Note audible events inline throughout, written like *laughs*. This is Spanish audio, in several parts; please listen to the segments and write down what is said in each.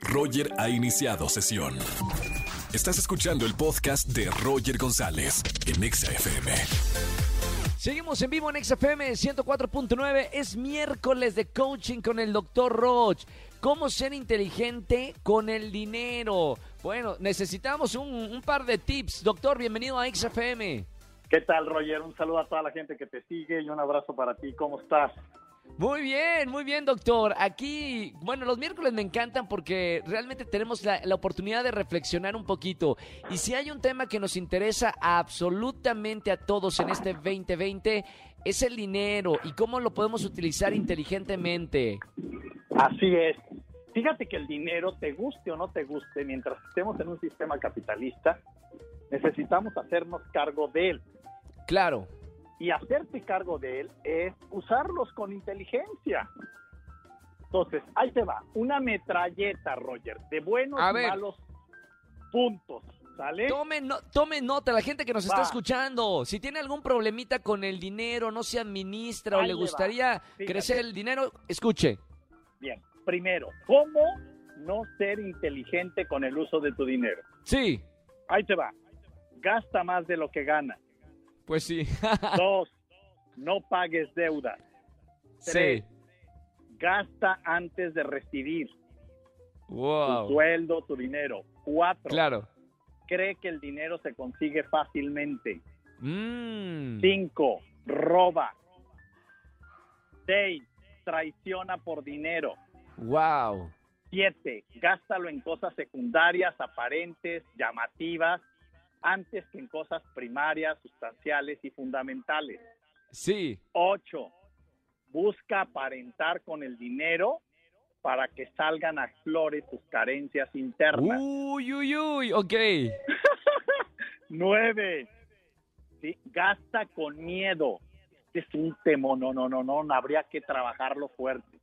Roger ha iniciado sesión. Estás escuchando el podcast de Roger González en Exa FM. Seguimos en vivo en XFM 104.9. Es miércoles de coaching con el doctor Roch. ¿Cómo ser inteligente con el dinero? Bueno, necesitamos un, un par de tips. Doctor, bienvenido a XFM. ¿Qué tal, Roger? Un saludo a toda la gente que te sigue y un abrazo para ti. ¿Cómo estás? Muy bien, muy bien, doctor. Aquí, bueno, los miércoles me encantan porque realmente tenemos la, la, oportunidad de reflexionar un poquito. Y si hay un tema que nos interesa absolutamente a todos en este 2020, es el dinero y cómo lo podemos utilizar inteligentemente. Así es. Fíjate que el dinero, te guste o no te guste, mientras estemos en un sistema capitalista, necesitamos hacernos cargo de él. Claro. Y hacerte cargo de él es usarlos con inteligencia. Entonces, ahí te va. Una metralleta, Roger, de buenos A y malos puntos. ¿Sale? Tome, no- tome nota, la gente que nos está escuchando. Si tiene algún problemita con el dinero, no se administra o Ahí le gustaría crecer el dinero, escuche. Bien. Primero, ¿cómo no ser inteligente con el uso de tu dinero? Sí, Ahí te va. Gasta más de lo que gana. Pues sí. *laughs* Dos, no pagues deuda. sí. Gasta antes de recibir tu Wow. sueldo, tu dinero. Cuatro, Claro. cree que el dinero se consigue fácilmente. Mm. Cinco, roba. Seis, traiciona por dinero. Wow. Siete, gástalo en cosas secundarias, aparentes, llamativas, antes que en cosas primarias, sustanciales y fundamentales. Sí. Ocho, busca aparentar con el dinero para que salgan a flores tus carencias internas. Uy, uy, uy. Ok. *laughs* Nueve, ¿sí? gasta con miedo. Este es un temo, no, no, no, no, no, habría que trabajarlo fuerte.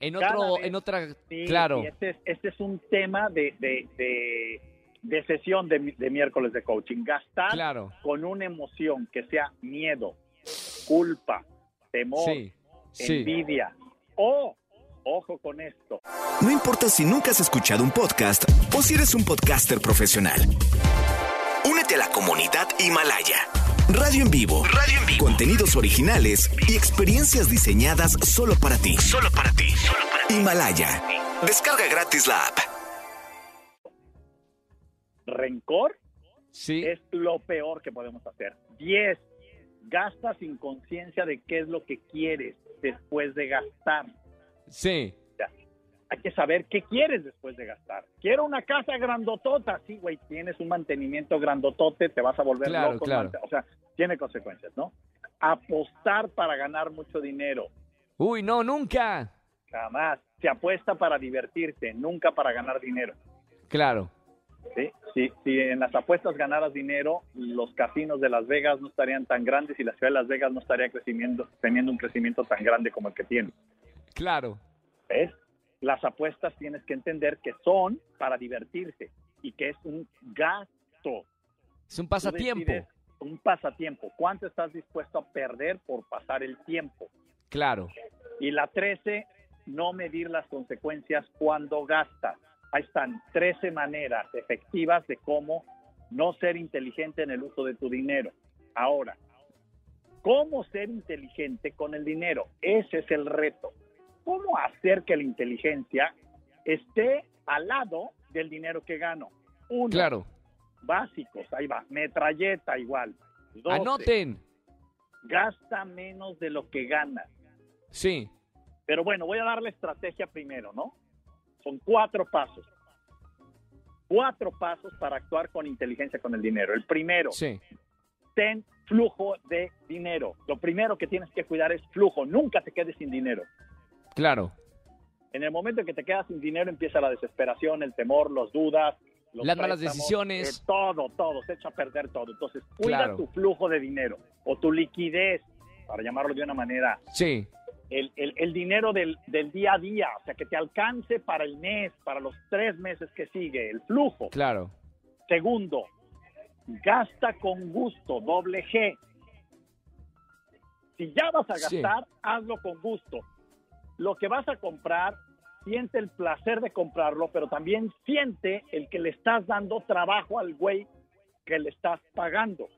En otro, vez- en otra. Sí, claro. este, es, este es un tema de, de, de, de sesión de, de miércoles de coaching. Gastar Claro. con una emoción que sea miedo, culpa, temor, Sí. Sí. envidia o, ojo con esto, No importa si nunca has escuchado un podcast o si eres un podcaster profesional. Únete a la comunidad Himalaya. Radio en vivo. Radio en vivo. Contenidos originales y experiencias diseñadas solo para ti. Solo para ti. Himalaya. Descarga gratis la app. Rencor Sí. es lo peor que podemos hacer. 10. Gasta sin conciencia de qué es lo que quieres después de gastar. Sí. Hay que saber qué quieres después de gastar. Quiero una casa grandotota. Sí, güey, tienes un mantenimiento grandotote, te vas a volver Claro, loco. claro. O sea, tiene consecuencias, ¿no? Apostar para ganar mucho dinero. Uy, no, nunca. Jamás. Se apuesta para divertirse, nunca para ganar dinero. Claro. ¿Sí? Si, si en las apuestas ganaras dinero, los casinos de Las Vegas no estarían tan grandes y la ciudad de Las Vegas no estaría creciendo, teniendo un crecimiento tan grande como el que tiene. Claro. ¿Ves? Las apuestas tienes que entender que son para divertirse y que es un gasto. Es un pasatiempo. Un pasatiempo. ¿Cuánto estás dispuesto a perder por pasar el tiempo? Claro. Y la 13, no medir las consecuencias cuando gastas. Ahí están 13 maneras efectivas de cómo no ser inteligente en el uso de tu dinero. Ahora, ¿cómo ser inteligente con el dinero? Ese es el reto. ¿Cómo hacer que la inteligencia esté al lado del dinero que gano? Uno, Claro. básicos, ahí va. Metralleta igual. Doce, Anoten. Gasta menos de lo que ganas. Sí. Pero bueno, voy a dar la estrategia primero, ¿no? Son cuatro pasos. Cuatro pasos para actuar con inteligencia con el dinero. El primero, Sí. ten flujo de dinero. Lo primero que tienes que cuidar es flujo. Nunca te quedes sin dinero. Claro. En el momento en que te quedas sin dinero empieza la desesperación, el temor, los dudas, los Las malas decisiones. eh, todo, todo, se echa a perder todo. Entonces, cuida Claro. tu flujo de dinero o tu liquidez, para llamarlo de una manera Sí. El, el- el dinero del, del día a día, o sea, que te alcance para el mes, para los tres meses que sigue, el flujo. Claro. Segundo, gasta con gusto, doble G. Si ya vas a Sí. gastar, hazlo con gusto. Lo que vas a comprar, siente el placer de comprarlo, pero también siente el que le estás dando trabajo al güey que le estás pagando.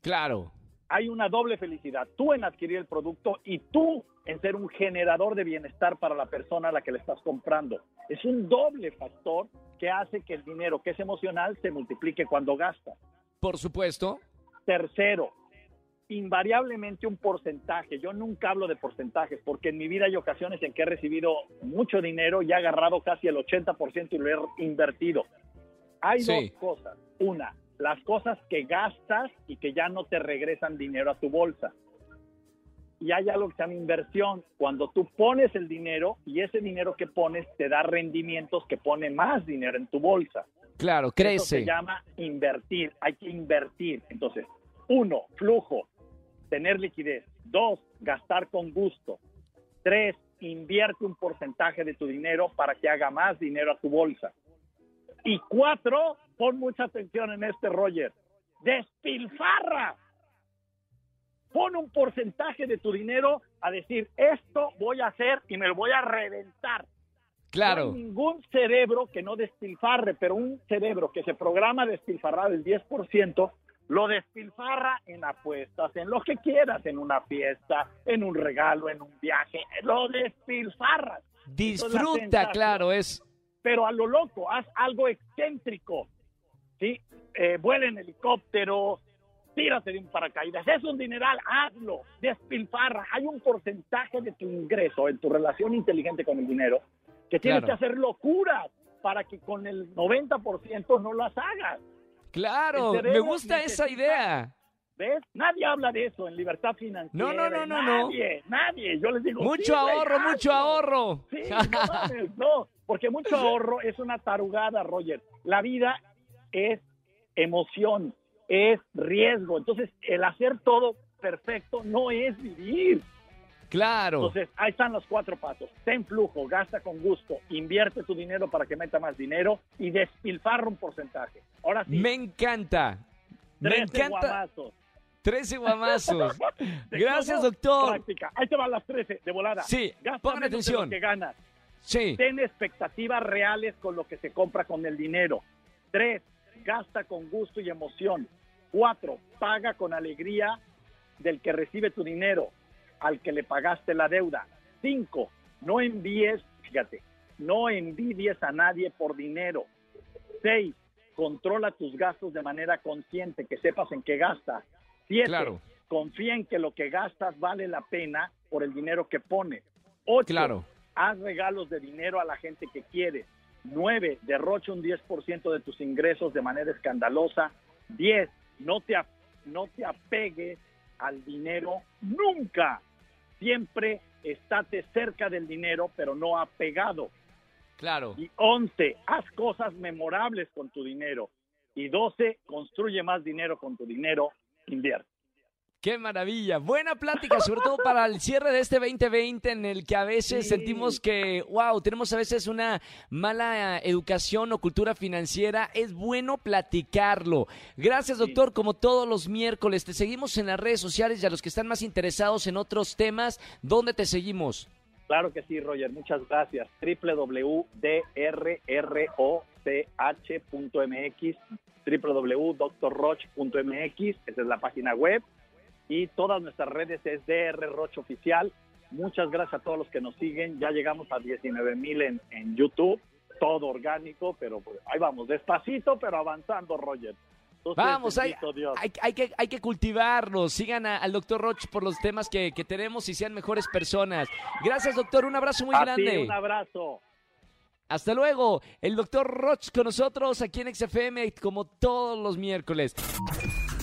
Claro. Hay una doble felicidad, tú en adquirir el producto y tú en ser un generador de bienestar para la persona a la que le estás comprando. Es un doble factor que hace que el dinero que es emocional se multiplique cuando gasta. Por supuesto. Tercero, invariablemente un porcentaje. Yo nunca hablo de porcentajes porque en mi vida hay ocasiones en que he recibido mucho dinero y he agarrado casi el 80% y lo he invertido. Hay dos cosas. Una, las cosas que gastas y que ya no te regresan dinero a tu bolsa. Y hay algo que se llama inversión. Cuando tú pones el dinero y ese dinero que pones te da rendimientos que pone más dinero en tu bolsa. Claro, crece. Eso se llama invertir. Hay que invertir. Entonces, uno, flujo tener liquidez. Dos, gastar con gusto. Tres, invierte un porcentaje de tu dinero para que haga más dinero a tu bolsa. Y cuatro, pon mucha atención en este, Roger, despilfarra. Pon un porcentaje de tu dinero a decir, esto voy a hacer y me lo voy a reventar. Claro. No hay ningún cerebro que no despilfarre, pero un cerebro que se programa a despilfarrar el 10%, lo despilfarra en apuestas, en lo que quieras, en una fiesta, en un regalo, en un viaje, lo despilfarras. Disfruta, claro, es. Pero a lo loco, haz algo excéntrico, ¿sí? Eh, vuela en helicóptero, tírate de un paracaídas, es un dineral, hazlo, despilfarra. Hay un porcentaje de tu ingreso en tu relación inteligente con el dinero que tienes que hacer locuras para que con el 90% no las hagas. Claro, me gusta esa idea. ¿Ves? Nadie habla de eso en libertad financiera. No, no, no, no, nadie, Nadie, Yo les digo. Mucho ahorro, mucho ahorro. Sí, *laughs* no, no, porque mucho ahorro es una tarugada, Roger. La vida es emoción, es riesgo. Entonces, el hacer todo perfecto no es vivir. Claro. Entonces, ahí están los cuatro pasos. Ten flujo, gasta con gusto, invierte tu dinero para que meta más dinero y despilfarra un porcentaje. Ahora sí. Me encanta. Me encanta. Guamazos. 13 guamazos. *laughs* Gracias, doctor. Práctica. Ahí te van las 13 de volada. Sí, pongan atención. que ganas. Sí. Ten expectativas reales con lo que se compra con el dinero. Tres, gasta con gusto y emoción. Cuatro, paga con alegría del que recibe tu dinero al que le pagaste la deuda. Cinco, no envíes, fíjate, no envidies a nadie por dinero. Seis, controla tus gastos de manera consciente, que sepas en qué gastas. Siete, confía en que lo que gastas vale la pena por el dinero que pones. Ocho, claro. haz regalos de dinero a la gente que quieres. Nueve, derrocha un 10% de tus ingresos de manera escandalosa. Diez, no te, no te apegues al dinero nunca siempre estate cerca del dinero, pero no apegado. Claro. Y 11, haz cosas memorables con tu dinero. Y 12, construye más dinero con tu dinero, invierte. Qué maravilla. Buena plática, sobre todo para el cierre de este 2020 en el que a veces sentimos que, wow, tenemos a veces una mala educación o cultura financiera. Es bueno platicarlo. Gracias, doctor, como todos los miércoles. Te seguimos en las redes sociales y a los que están más interesados en otros temas, ¿dónde te seguimos? Claro que sí, Roger. Muchas gracias. www.drroch.mx www.drroch.mx Esa es la página web y todas nuestras redes es DR Roche Oficial. Muchas gracias a todos los que nos siguen. Ya llegamos a 19 mil en, en YouTube, todo orgánico, pero pues, ahí vamos, despacito, pero avanzando, Roger. Vamos, hay, hay, que, hay que cultivarlos. Sigan al doctor Roche por los temas que, que, tenemos y sean mejores personas. Gracias, doctor. Un abrazo muy grande. un abrazo. Hasta luego. El doctor Roche con nosotros aquí en XFM como todos los miércoles.